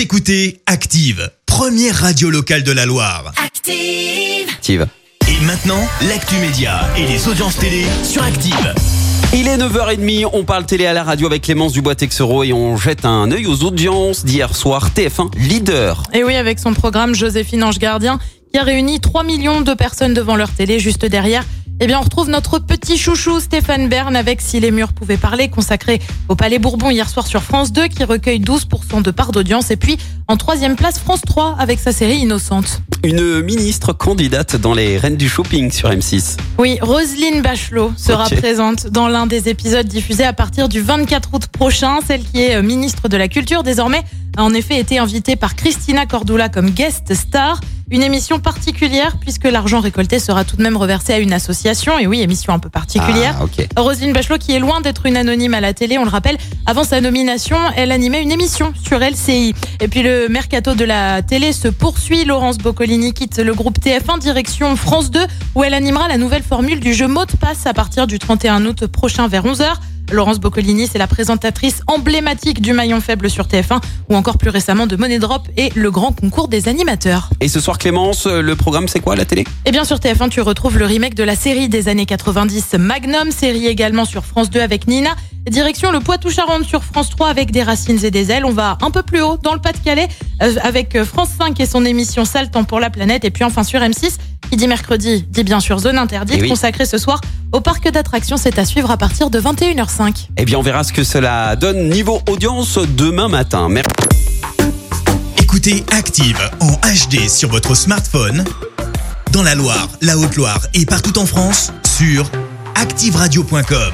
Vous écoutez Active, première radio locale de la Loire. Active. Active. Et maintenant, l'actu média et les audiences télé sur Active. Il est 9h30, on parle télé à la radio avec Clémence Dubois-Texero et on jette un œil aux audiences d'hier soir. TF1 leader. Et oui, avec son programme Joséphine Ange Gardien, qui a réuni 3 millions de personnes devant leur télé juste derrière. Eh bien, on retrouve notre petit chouchou Stéphane Bern avec Si les murs pouvaient parler, consacré au Palais Bourbon hier soir sur France 2, qui recueille 12% de part d'audience. Et puis, en troisième place, France 3 avec sa série Innocente. Une ministre candidate dans les Reines du Shopping sur M6. Oui, Roselyne Bachelot sera présente dans l'un des épisodes diffusés à partir du 24 août prochain. Celle qui est euh, ministre de la Culture désormais a en effet été invitée par Christina Cordula comme guest star. Une émission particulière puisque l'argent récolté sera tout de même reversé à une association. Et oui, émission un peu particulière. Ah, ok. Roselyne Bachelot, qui est loin d'être une anonyme à la télé, on le rappelle, avant sa nomination, elle animait une émission sur LCI. Et puis le mercato de la télé se poursuit. Laurence Boccolini quitte le groupe TF1 direction France 2, où elle animera la nouvelle formule du jeu mot de passe à partir du 31 août prochain vers 11h. Laurence Boccolini, c'est la présentatrice emblématique du maillon faible sur TF1, ou encore plus récemment de Money Drop et le grand concours des animateurs. Et ce soir Clémence, le programme c'est quoi à la télé? Et bien sur TF1, tu retrouves le remake de la série des années 90 Magnum, série également sur France 2 avec Nina. Direction le Poitou-Charentes sur France 3 avec des racines et des ailes. On va un peu plus haut dans le Pas-de-Calais euh, avec euh, France 5 et son émission Sale temps pour la planète. Et puis enfin sur M6, qui dit mercredi, dit bien sûr Zone Interdite, Eh oui. consacrée ce soir au parc d'attractions. C'est à suivre à partir de 21h05. Eh bien on verra ce que cela donne niveau audience demain matin. Merci. Écoutez Active en HD sur votre smartphone, dans la Loire, la Haute-Loire et partout en France, sur activeradio.com.